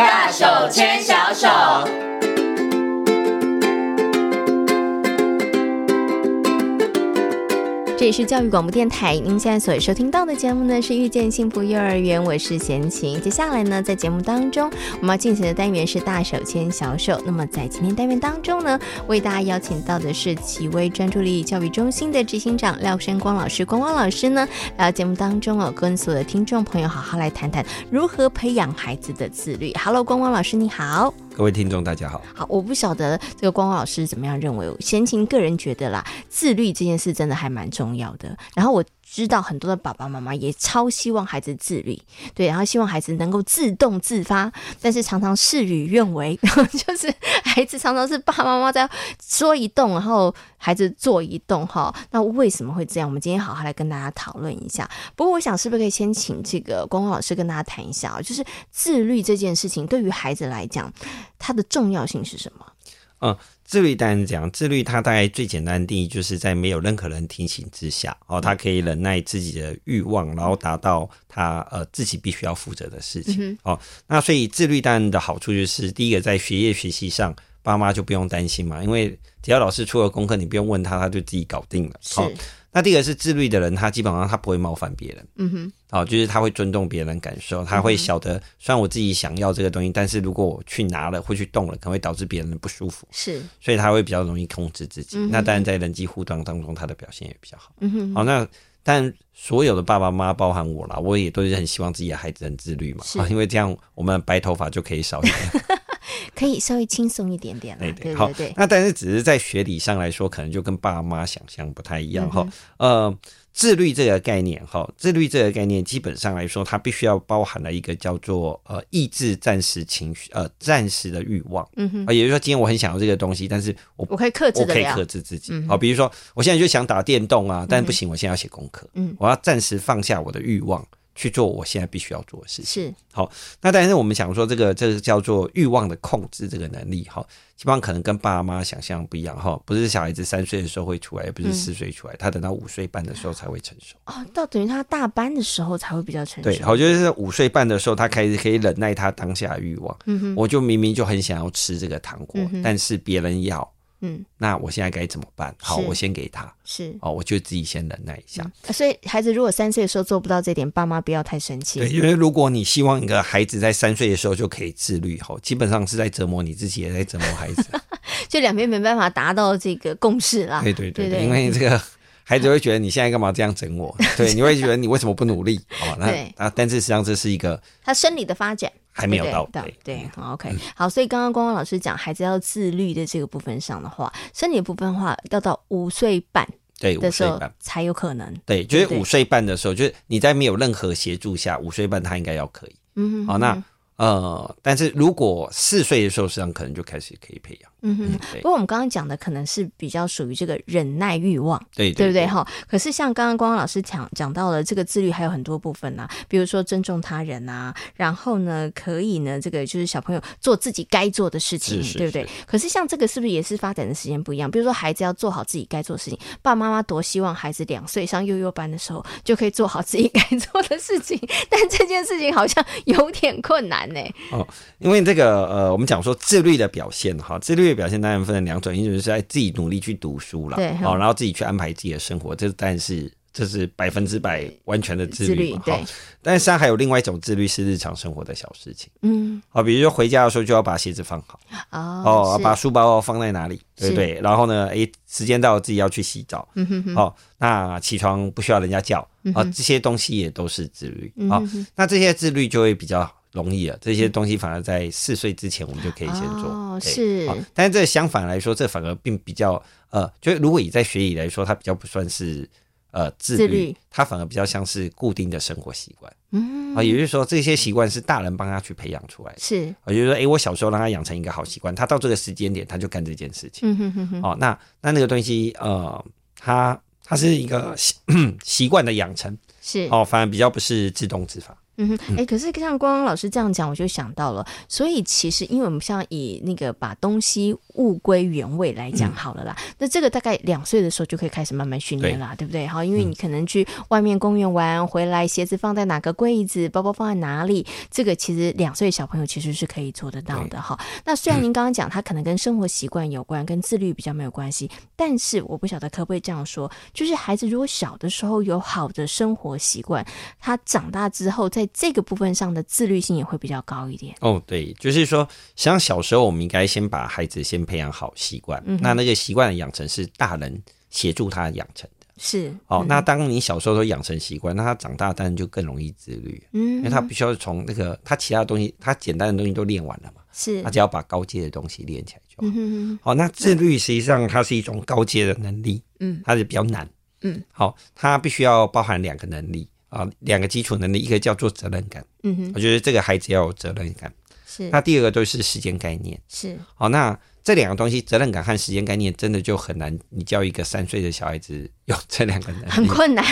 大手牵小手。这里是教育广播电台，您现在所收听到的节目呢是《遇见幸福幼儿园》，我是贤琴。接下来呢，在节目当中，我们要进行的单元是“大手牵小手”。那么在今天单元当中呢，为大家邀请到的是奇威专注力教育中心的执行长廖笙光老师。光光老师呢，来到节目当中哦，跟所有的听众朋友好好来谈谈如何培养孩子的自律。Hello，光光老师，你好。各位听众，大家好。好，我不晓得这个光光老师怎么样认为。贤琴个人觉得啦，自律这件事真的还蛮重要的。然后我。知道很多的爸爸妈妈也超希望孩子自律，对，然后希望孩子能够自动自发，但是常常事与愿违，然 后就是孩子常常是爸爸妈妈在说一动，然后孩子做移动，哈，那为什么会这样？我们今天好好来跟大家讨论一下。不过我想是不是可以先请这个光光老师跟大家谈一下啊，就是自律这件事情对于孩子来讲，它的重要性是什么？嗯。自律当然讲，自律它大概最简单的定义就是在没有任何人提醒之下，哦，他可以忍耐自己的欲望，然后达到他呃自己必须要负责的事情。哦，那所以自律当然的好处就是，第一个在学业学习上，爸妈就不用担心嘛，因为只要老师出了功课，你不用问他，他就自己搞定了。是。那第二个是自律的人，他基本上他不会冒犯别人，嗯哼，哦，就是他会尊重别人感受，他会晓得，虽然我自己想要这个东西，但是如果我去拿了或去动了，可能会导致别人的不舒服，是，所以他会比较容易控制自己。嗯、那当然在人际互动当中，他的表现也比较好，嗯哼，好，那但所有的爸爸妈妈，包含我啦，我也都是很希望自己的孩子很自律嘛，啊，因为这样我们白头发就可以少一点。可以稍微轻松一点点了，对对对，对。那但是只是在学理上来说，可能就跟爸妈想象不太一样哈、嗯。呃，自律这个概念哈，自律这个概念基本上来说，它必须要包含了一个叫做呃抑制暂时情绪呃暂时的欲望。嗯哼。也就是说，今天我很想要这个东西，但是我我可以克制，我可以克制自己。好、嗯，比如说我现在就想打电动啊，但不行，我现在要写功课。嗯。我要暂时放下我的欲望。去做我现在必须要做的事情。是好，那但是我们想说，这个这个叫做欲望的控制这个能力，哈，基本上可能跟爸妈想象不一样，哈，不是小孩子三岁的时候会出来，也不是四岁出来，他等到五岁半的时候才会成熟。哦，到等于他大班的时候才会比较成熟。对，好，就是五岁半的时候，他开始可以忍耐他当下的欲望。嗯哼，我就明明就很想要吃这个糖果，但是别人要。嗯，那我现在该怎么办？好，我先给他。是哦，我就自己先忍耐一下。嗯、所以孩子如果三岁的时候做不到这点，爸妈不要太生气。对，因为如果你希望一个孩子在三岁的时候就可以自律，吼，基本上是在折磨你自己，也在折磨孩子。就两边没办法达到这个共识啦。对对对，对，对，对，因为这个孩子会觉得你现在干嘛这样整我？对，你会觉得你为什么不努力？好吧，那 啊，但是实际上这是一个他生理的发展。还没有到对对，对，好 OK，好，所以刚刚光光老师讲孩子要自律的这个部分上的话，身体的部分的话要到五岁半对五岁半。才有可能，对，就是五岁半的时候，就是你在没有任何协助下，五岁半他应该要可以，嗯哼，好，那。呃，但是如果四岁的时候，实际上可能就开始可以培养。嗯哼，不过我们刚刚讲的可能是比较属于这个忍耐欲望，对对不对？哈，可是像刚刚光光老师讲讲到了这个自律，还有很多部分呐、啊，比如说尊重他人啊，然后呢，可以呢，这个就是小朋友做自己该做的事情，对不对？可是像这个是不是也是发展的时间不一样？比如说孩子要做好自己该做的事情，爸爸妈妈多希望孩子两岁上幼幼班的时候就可以做好自己该做的事情，但这件事情好像有点困难呢。哦，因为这个呃，我们讲说自律的表现哈，自律的表现当然分成两种，一种是在自己努力去读书了，对，哦，然后自己去安排自己的生活，这当然是这是百分之百完全的自律嘛，对。但是，还有另外一种自律是日常生活的小事情，嗯，好，比如说回家的时候就要把鞋子放好，哦，哦把书包放在哪里，对不对？然后呢，哎，时间到了自己要去洗澡，嗯哼哼，哦，那起床不需要人家叫，啊，这些东西也都是自律，啊，那这些自律就会比较。容易了，这些东西反而在四岁之前我们就可以先做。哦，是。但是这相反来说，这反而并比较呃，就如果以在学理来说，它比较不算是呃自律，它反而比较像是固定的生活习惯。嗯。啊，也就是说，这些习惯是大人帮他去培养出来的。是。也就是说，哎，我小时候让他养成一个好习惯，他到这个时间点他就干这件事情。嗯哼哼哼。哦，那那那个东西呃，他它是一个习 习惯的养成。是。哦，反而比较不是自动自发。嗯哼，哎、欸，可是像光光老师这样讲，我就想到了，所以其实因为我们像以那个把东西物归原位来讲好了啦，嗯、那这个大概两岁的时候就可以开始慢慢训练啦，对，对不对？好，因为你可能去外面公园玩回来，鞋子放在哪个柜子，包包放在哪里，这个其实两岁小朋友其实是可以做得到的哈。那虽然您刚刚讲他可能跟生活习惯有关，跟自律比较没有关系，但是我不晓得可不可以这样说，就是孩子如果小的时候有好的生活习惯，他长大之后在这个部分上的自律性也会比较高一点。哦，对，就是说，像小时候我们应该先把孩子先培养好习惯，嗯、那那个习惯的养成是大人协助他养成的。是，哦，嗯、那当你小时候都养成习惯，那他长大当然就更容易自律。嗯，因为他必须要从那个他其他东西，他简单的东西都练完了嘛。是，他只要把高阶的东西练起来就好。嗯哼哼。好，那自律实际上它是一种高阶的能力。嗯，它是比较难。嗯，好，它必须要包含两个能力。啊，两个基础能力，一个叫做责任感。嗯哼，我觉得这个孩子要有责任感。是。那第二个就是时间概念。是。好，那这两个东西，责任感和时间概念，真的就很难。你教一个三岁的小孩子有这两个能力，很困难。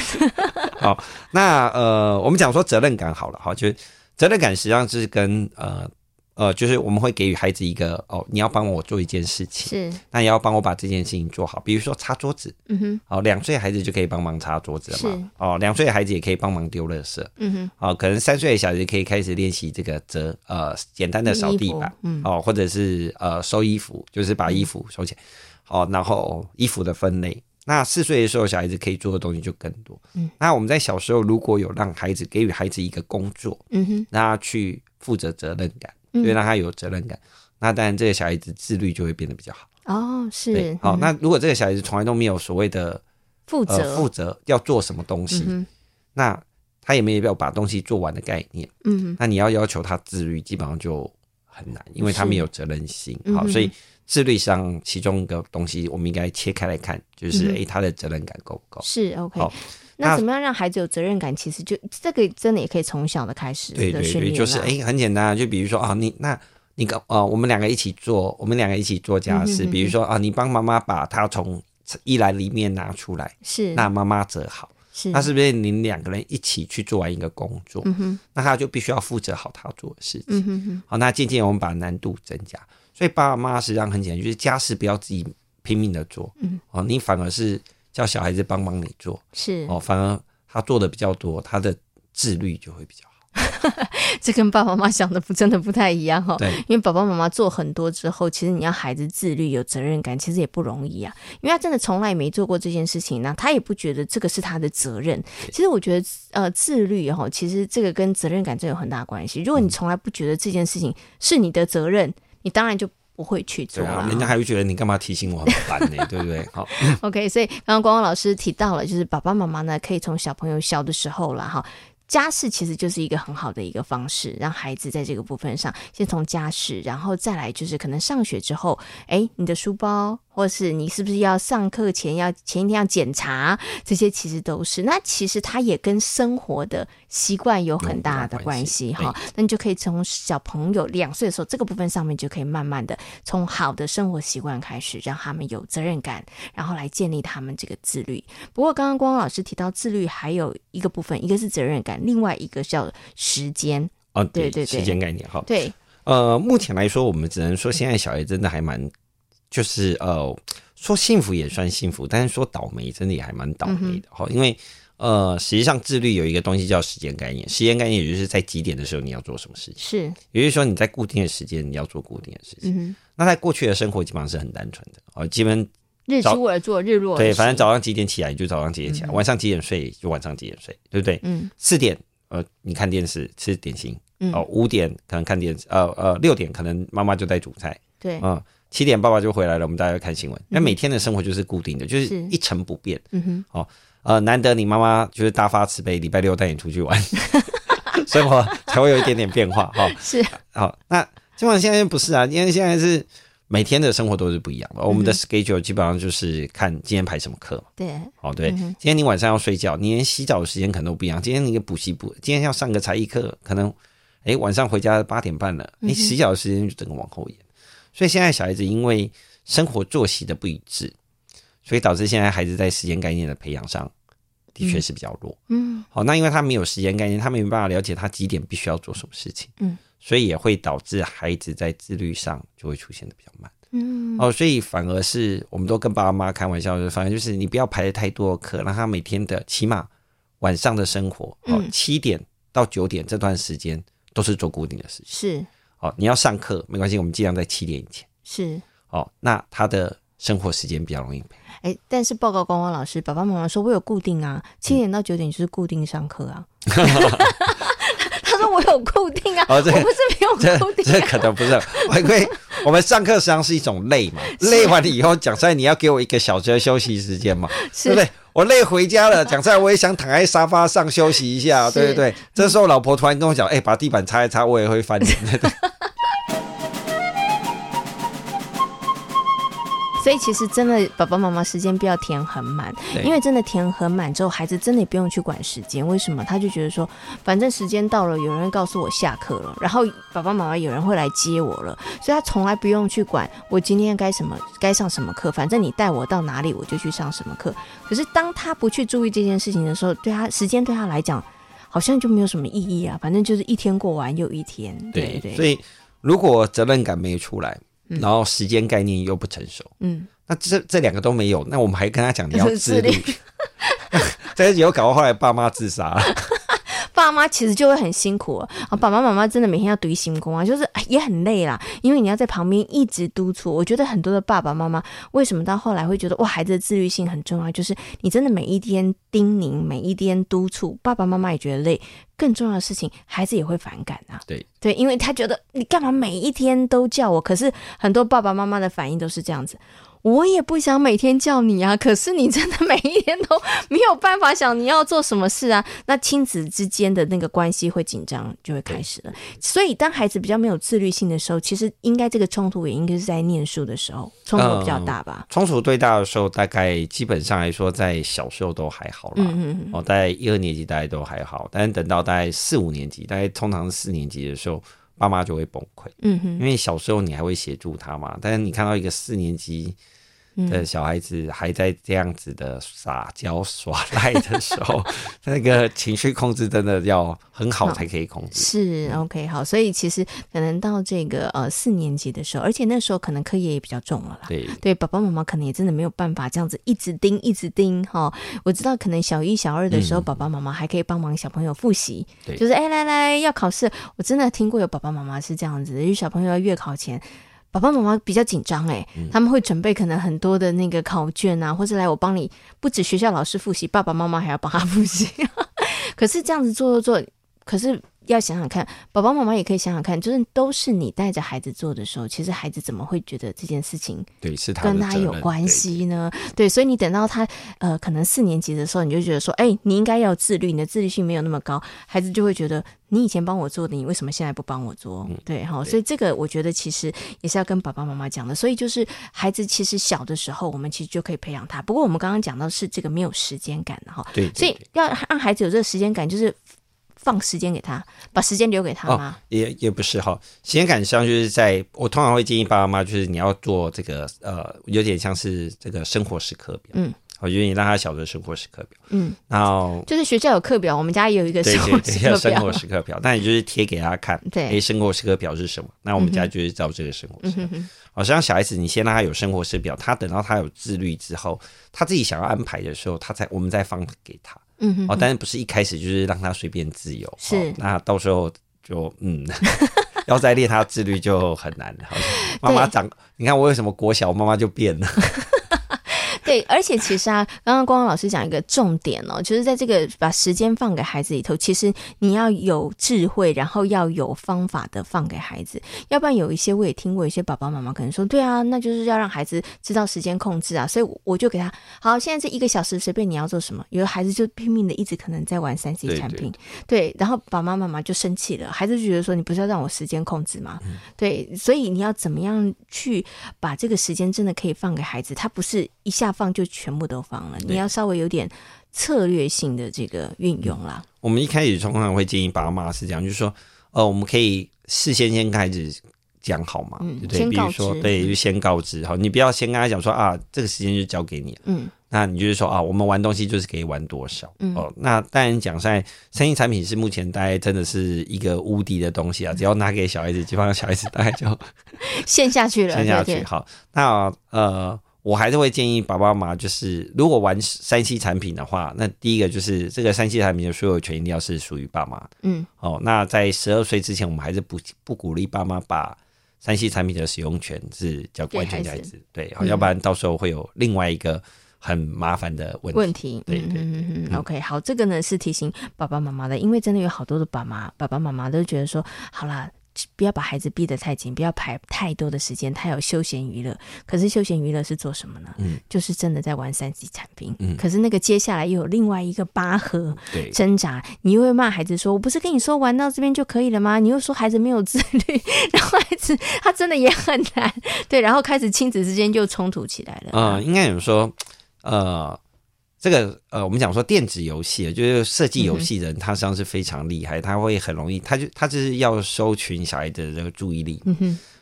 好，那呃，我们讲说责任感好了，哈，就是责任感实际上是跟呃。呃，就是我们会给予孩子一个哦，你要帮我做一件事情，是，那也要帮我把这件事情做好。比如说擦桌子，嗯哼，哦，两岁孩子就可以帮忙擦桌子了嘛，是。哦，两岁的孩子也可以帮忙丢垃圾，嗯哼，哦，可能三岁的小孩子可以开始练习这个折呃简单的扫地板，嗯，哦，或者是呃收衣服，就是把衣服收起来，好、嗯。哦，然后衣服的分类。那四岁的时候，小孩子可以做的东西就更多，嗯，那我们在小时候如果有让孩子给予孩子一个工作，嗯哼，让他去负责责任感。因为让他有责任感，嗯、那当然这个小孩子自律就会变得比较好。哦，是。好，嗯、那如果这个小孩子从来都没有所谓的负责负责要做什么东西，嗯、那他也没有要把东西做完的概念。嗯哼，那你要要求他自律，基本上就很难，因为他没有责任心。是好，所以自律上其中一个东西，我们应该切开来看，就是诶、嗯哼，他的责任感够不够？是 OK。好那怎么样让孩子有责任感？其实就这个真的也可以从小的开始。对对对，就是哎、欸，很简单啊，就比如说啊，你那你跟啊，我们两个一起做，我们两个一起做家事。嗯、哼哼比如说啊，你帮妈妈把它从衣篮里面拿出来，是那妈妈折好，是那是不是你两个人一起去做完一个工作？嗯哼，那他就必须要负责好他做的事情。嗯哼哼，好，那渐渐我们把难度增加，所以爸爸妈妈实际上很简单，就是家事不要自己拼命的做，嗯，哦，你反而是。叫小孩子帮帮你做是哦，反而他做的比较多，他的自律就会比较好。这跟爸爸妈妈想的不真的不太一样哈。对，因为爸爸妈妈做很多之后，其实你要孩子自律有责任感，其实也不容易啊。因为他真的从来没做过这件事情，那他也不觉得这个是他的责任。其实我觉得呃，自律哈，其实这个跟责任感这有很大关系。如果你从来不觉得这件事情是你的责任，你当然就。不会去做啊，人家还会觉得你干嘛提醒我很烦呢？对不对？好，OK。所以刚刚光光老师提到了，就是爸爸妈妈呢，可以从小朋友小的时候了哈。家事其实就是一个很好的一个方式，让孩子在这个部分上先从家事，然后再来就是可能上学之后，哎，你的书包，或是你是不是要上课前要前一天要检查，这些其实都是。那其实它也跟生活的习惯有很大的关系哈。那你就可以从小朋友两岁的时候，这个部分上面就可以慢慢的从好的生活习惯开始，让他们有责任感，然后来建立他们这个自律。不过刚刚光光老师提到自律还有一个部分，一个是责任感。另外一个叫时间啊，对对对，时间概念哈。对，呃，目前来说，我们只能说现在小孩真的还蛮，就是呃，说幸福也算幸福，但是说倒霉真的也还蛮倒霉的哈。嗯、因为呃，实际上自律有一个东西叫时间概念，时间概念也就是在几点的时候你要做什么事情，是，也就是说你在固定的时间你要做固定的事情。那在过去的生活基本上是很单纯的哦，基本日出而作，日落。对，反正早上几点起来你就早上几点起来，嗯、晚上几点睡就晚上几点睡，对不对？嗯，四点。呃，你看电视吃点心，哦，五点可能看电视，呃呃，六点可能妈妈就在煮菜，对，嗯，七点爸爸就回来了，我们大家要看新闻。那每天的生活就是固定的，就是一成不变，嗯哼，哦，呃，难得你妈妈就是大发慈悲，礼拜六带你出去玩，生活才会有一点点变化，哈，是，好，那基本上现在不是啊，因为现在是。每天的生活都是不一样的，我们的 schedule 基本上就是看今天排什么课。对，哦对，今天你晚上要睡觉，你连洗澡的时间可能都不一样。今天你补习补，今天要上个才艺课，可能哎晚上回家八点半了，你洗澡的时间就整个往后延。所以现在小孩子因为生活作息的不一致，所以导致现在孩子在时间概念的培养上的确是比较弱。嗯，好，那因为他没有时间概念，他没办法了解他几点必须要做什么事情。嗯，所以也会导致孩子在自律上就会出现的比较慢。嗯，哦，所以反而是我们都跟爸爸妈妈开玩笑，就反正就是你不要排的太多课，让他每天的起码晚上的生活，哦，七点到九点这段时间都是做固定的事情。是，哦，你要上课没关系，我们尽量在七点以前。是，哦，那他的生活时间比较容易陪。哎，但是报告光光老师，爸爸妈妈说我有固定啊，七点到九点就是固定上课啊。他说我有固定啊，我不是没有固定、啊这，这可能不是，因为我们上课实际上是一种累嘛，累完了以后讲出来你要给我一个小时的休息时间嘛，对不对？我累回家了，讲出来我也想躺在沙发上休息一下，对不对？这时候老婆突然跟我讲，哎，把地板擦一擦，我也会翻脸。所以其实真的，爸爸妈妈时间不要填很满，因为真的填很满之后，孩子真的也不用去管时间。为什么？他就觉得说，反正时间到了，有人告诉我下课了，然后爸爸妈妈有人会来接我了，所以他从来不用去管我今天该什么该上什么课，反正你带我到哪里，我就去上什么课。可是当他不去注意这件事情的时候，对他时间对他来讲好像就没有什么意义啊，反正就是一天过完又一天。对对。所以如果责任感没出来。然后时间概念又不成熟，嗯，那这这两个都没有，那我们还跟他讲你要 自律，这以后搞到后来爸妈自杀了。爸妈其实就会很辛苦啊，爸爸妈妈真的每天要读心功啊，就是也很累啦，因为你要在旁边一直督促。我觉得很多的爸爸妈妈为什么到后来会觉得哇，孩子的自律性很重要，就是你真的每一天叮咛，每一天督促，爸爸妈妈也觉得累。更重要的事情，孩子也会反感啊。对对，因为他觉得你干嘛每一天都叫我？可是很多爸爸妈妈的反应都是这样子。我也不想每天叫你啊，可是你真的每一天都没有办法想你要做什么事啊，那亲子之间的那个关系会紧张，就会开始了。所以当孩子比较没有自律性的时候，其实应该这个冲突也应该是在念书的时候冲突比较大吧？冲突最大的时候，大概基本上来说，在小时候都还好啦。嗯嗯嗯。哦，大概一二年级大概都还好，但是等到大概四五年级，大概通常是四年级的时候，爸妈就会崩溃。嗯哼。因为小时候你还会协助他嘛，但是你看到一个四年级。的小孩子还在这样子的撒娇耍赖的时候，那个情绪控制真的要很好才可以控制。是 OK 好，所以其实可能到这个呃四年级的时候，而且那时候可能课业也比较重了啦。对对，爸爸妈妈可能也真的没有办法这样子一直盯一直盯哈。我知道可能小一小二的时候，嗯、爸爸妈妈还可以帮忙小朋友复习，就是哎、欸、来来要考试，我真的听过有爸爸妈妈是这样子，因为小朋友要月考前。爸爸妈妈比较紧张哎，他们会准备可能很多的那个考卷啊，或者来我帮你，不止学校老师复习，爸爸妈妈还要帮他复习。可是这样子做做做，可是。要想想看，爸爸妈妈也可以想想看，就是都是你带着孩子做的时候，其实孩子怎么会觉得这件事情对是他跟他有关系呢？对，所以你等到他呃可能四年级的时候，你就觉得说，哎、欸，你应该要自律，你的自律性没有那么高，孩子就会觉得你以前帮我做的，你为什么现在不帮我做？嗯、对哈，所以这个我觉得其实也是要跟爸爸妈妈讲的。所以就是孩子其实小的时候，我们其实就可以培养他。不过我们刚刚讲到是这个没有时间感的哈，对，对，对，所以要让孩子有这个时间感，就是。放时间给他，把时间留给他吗？哦、也也不是哈，时间感上就是在我通常会建议爸爸妈妈，就是你要做这个呃，有点像是这个生活时刻表。嗯，我觉得你让他晓得生活时刻表。嗯，然后就是学校有课表，我们家也有一个生活时刻表。生活时刻表，那你就是贴给他看。对，哎，生活时刻表是什么？那我们家就是照这个生活时刻表。好像、嗯、小孩子，你先让他有生活时刻表，他等到他有自律之后，他自己想要安排的时候，他才我们再放给他。嗯哼，哼，哦，但是不是一开始就是让他随便自由，是、哦，那到时候就嗯，要再练他自律就很难了。妈妈长，你看我为什么国小妈妈就变了。对，而且其实啊，刚刚光光老师讲一个重点哦，就是在这个把时间放给孩子里头，其实你要有智慧，然后要有方法的放给孩子，要不然有一些我也听过，一些爸爸妈妈可能说，对啊，那就是要让孩子知道时间控制啊，所以我就给他，好，现在这一个小时随便你要做什么，有的孩子就拼命的一直可能在玩三 C 产品，对，对，对，然后爸爸妈妈就生气了，孩子就觉得说，你不是要让我时间控制吗？嗯、对，所以你要怎么样去把这个时间真的可以放给孩子，他不是一下。放就全部都放了，你要稍微有点策略性的这个运用啦。我们一开始通常会建议爸妈是这样，就是说，呃，我们可以事先先开始讲好嘛，嗯、对，比如说，对，就先告知好，你不要先跟他讲说啊，这个时间就交给你，嗯，那你就是说啊，我们玩东西就是可以玩多少？嗯、哦，那当然讲在三 C 产品是目前大概真的是一个无敌的东西啊，只要拿给小孩子，基本上小孩子大概就 陷下去了，陷下去。对对。好，那呃，我还是会建议爸爸妈妈，就是如果玩三 C 产品的话，那第一个就是这个三 C 产品的所有权一定要是属于爸妈。嗯，哦，那在十二岁之前，我们还是不不鼓励爸妈把三 C 产品的使用权是交完全给孩子，对，好，要不然到时候会有另外一个。很麻烦的问题，问题，对对对，嗯嗯，OK，好，这个呢是提醒爸爸妈妈的，因为真的有好多的爸妈、爸爸妈妈都觉得说，好啦，不要把孩子逼得太紧，不要排太多的时间，他有休闲娱乐。可是休闲娱乐是做什么呢？嗯，就是真的在玩三 C 产品。嗯，可是那个接下来又有另外一个拔河挣扎，你又会骂孩子说，我不是跟你说玩到这边就可以了吗？你又说孩子没有自律，然后孩子他真的也很难，对，然后开始亲子之间就冲突起来了。嗯，应该有说。呃，这个呃，我们讲说电子游戏，就是设计游戏人，他实际上是非常厉害，他会很容易，他就他就是要收群小孩的这个注意力，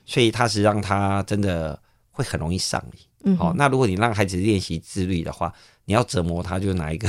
所以他是让他真的会很容易上瘾。嗯，好，那如果你让孩子练习自律的话，你要折磨他，就拿一个。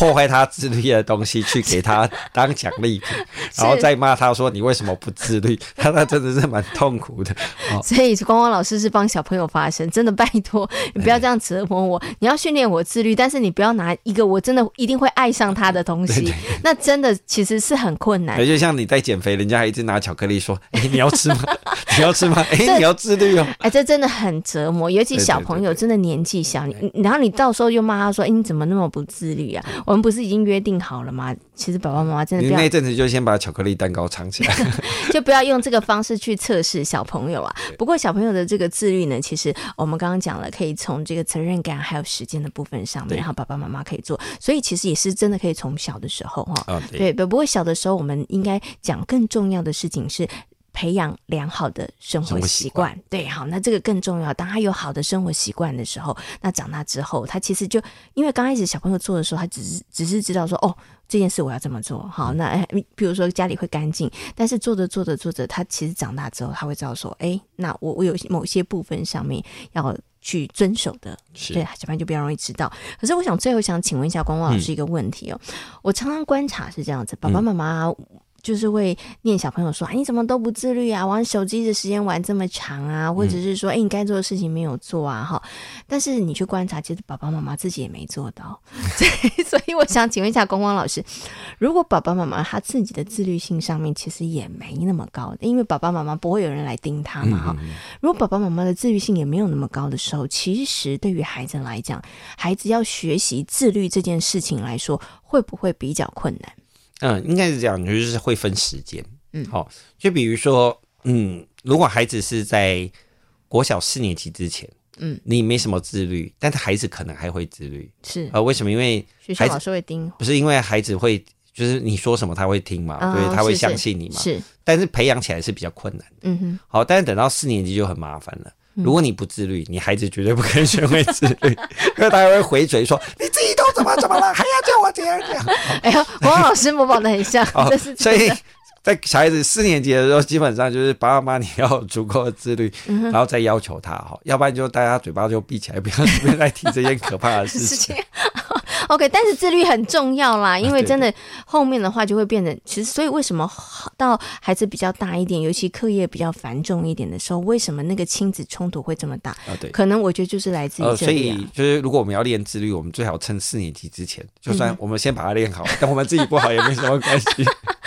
破坏他自律的东西去给他当奖励品，然后再骂他说，你为什么不自律？他那真的是蛮痛苦的。哦、所以光光老师是帮小朋友发声，真的拜托你不要这样折磨我。你要训练我自律，但是你不要拿一个我真的一定会爱上他的东西。对对对，那真的其实是很困难。就像你在减肥，人家还一直拿巧克力说：“哎、欸，你要吃吗？你要吃吗？哎、欸，你要自律哦。”哎，这真的很折磨，尤其小朋友真的年纪小，你然后你到时候又骂他说：“哎、欸，你怎么那么不自律啊？”我们不是已经约定好了吗？其实爸爸妈妈真的不要，你那阵子就先把巧克力蛋糕藏起来，就不要用这个方式去测试小朋友啊。不过小朋友的这个自律呢，其实我们刚刚讲了，可以从这个责任感还有时间的部分上面，然后爸爸妈妈可以做。所以其实也是真的可以从小的时候哈，哦、对，不过小的时候我们应该讲更重要的事情是。培养良好的生活习惯，对，好，那这个更重要。当他有好的生活习惯的时候，那长大之后，他其实就因为刚开始小朋友做的时候，他只是只是知道说，哦，这件事我要这么做，好，那比如说家里会干净，但是做着做着做着，他其实长大之后，他会知道说，哎，那我我有某些部分上面要去遵守的，是对，小朋友就比较容易知道。可是我想最后想请问一下光光老师一个问题哦，嗯、我常常观察是这样子，爸爸妈妈。嗯就是会念小朋友说：“哎，你怎么都不自律啊？玩手机的时间玩这么长啊？或者是说，哎，你该做的事情没有做啊？哈！但是你去观察，其实爸爸妈妈自己也没做到。所以，所以我想请问一下光光老师，如果爸爸妈妈他自己的自律性上面其实也没那么高，因为爸爸妈妈不会有人来盯他嘛，哈。如果爸爸妈妈的自律性也没有那么高的时候，其实对于孩子来讲，孩子要学习自律这件事情来说，会不会比较困难？嗯，应该是这样，就是会分时间。嗯，好，就比如说，嗯，如果孩子是在国小四年级之前，嗯，你没什么自律，但是孩子可能还会自律。是呃，为什么？因为学校老师会盯，不是因为孩子会，就是你说什么他会听嘛，哦、对，他会相信你嘛。是，但是培养起来是比较困难的。嗯哼，好，但是等到四年级就很麻烦了。如果你不自律，你孩子绝对不可能学会自律，因为他还会回嘴说：“你自己都怎么怎么了，还要叫我这样？这样。”哎呀，王老师模仿的很像，这是所以在小孩子四年级的时候，基本上就是爸爸妈妈你要足够的自律，嗯、然后再要求他哈，要不然就大家嘴巴就闭起来，不要随便再提这件可怕的事情。OK，但是自律很重要啦，因为真的后面的话就会变得，其实所以为什么到孩子比较大一点，尤其课业比较繁重一点的时候，为什么那个亲子冲突会这么大？啊，对，可能我觉得就是来自于这里。所以就是如果我们要练自律，我们最好趁四年级之前，就算我们先把它练好，但我们自己不好也没什么关系。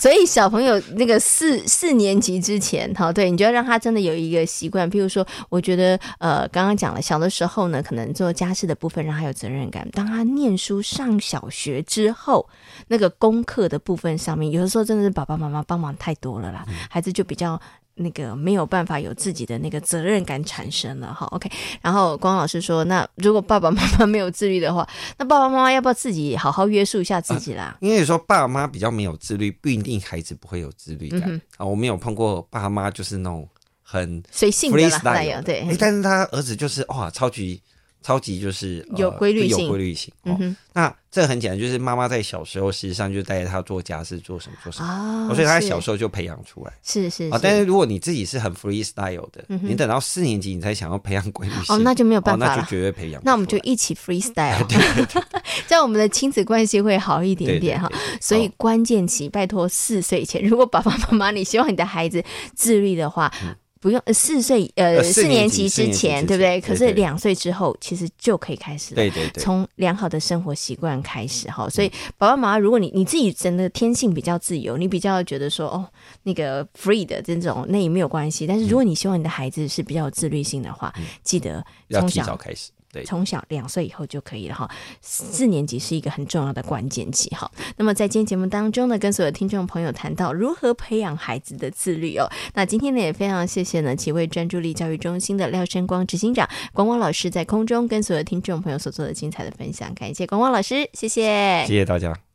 所以小朋友那个四四年级之前，哈，对，你就要让他真的有一个习惯。譬如说，我觉得呃，刚刚讲了，小的时候呢，可能做家事的部分让他有责任感。当他念书上小学之后，那个功课的部分上面，有的时候真的是爸爸妈妈帮忙太多了啦，孩子就比较。那个没有办法有自己的那个责任感产生了哈，OK。然后光老师说，那如果爸爸妈妈没有自律的话，那爸爸妈妈要不要自己好好约束一下自己啦？啊、因为说爸妈比较没有自律，不一定孩子不会有自律感、啊。我没有碰过爸妈就是那种很随性的啦，对。但是他儿子就是哇，超级。超级就是、呃、有规律性，有规律性。哦、嗯那这很简单，就是妈妈在小时候实际上就带着他做家事，做什么做什么，哦、所以他在小时候就培养出来。是是，但是如果你自己是很 freestyle 的，嗯、你等到四年级你才想要培养规律性，哦，那就没有办法、哦、那就绝对培养。那我们就一起 freestyle，这样我们的亲子关系会好一点点哈。所以关键期，拜托四岁前，如果爸爸妈妈你希望你的孩子自律的话。嗯不用四岁呃四年级之前对不对？可是两岁之后其实就可以开始了。对对对，从良好的生活习惯开始哈。所以爸爸妈妈，如果你你自己真的天性比较自由，你比较觉得说哦那个 free 的这种，那也没有关系。但是如果你希望你的孩子是比较有自律性的话，记得从小开始。从小两岁以后就可以了哈，四年级是一个很重要的关键期哈。那么在今天节目当中呢，跟所有听众朋友谈到如何培养孩子的自律哦。那今天呢也非常谢谢呢几位专注力教育中心的廖生光执行长光光老师在空中跟所有听众朋友所做的精彩的分享，感谢光光老师，谢谢，谢谢大家。